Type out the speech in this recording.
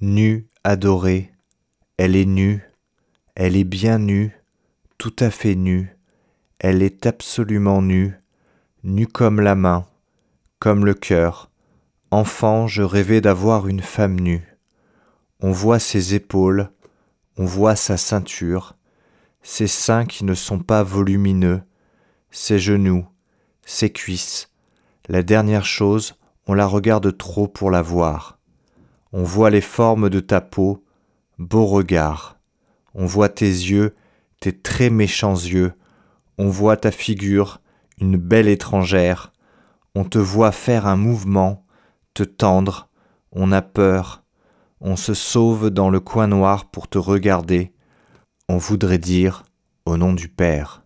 Nue, adorée, elle est nue, elle est bien nue, tout à fait nue, elle est absolument nue, nue comme la main, comme le cœur. Enfant, je rêvais d'avoir une femme nue. On voit ses épaules, on voit sa ceinture, ses seins qui ne sont pas volumineux, ses genoux, ses cuisses. La dernière chose, on la regarde trop pour la voir. On voit les formes de ta peau, beau regard. On voit tes yeux, tes très méchants yeux. On voit ta figure, une belle étrangère. On te voit faire un mouvement, te tendre. On a peur. On se sauve dans le coin noir pour te regarder. On voudrait dire, au nom du Père.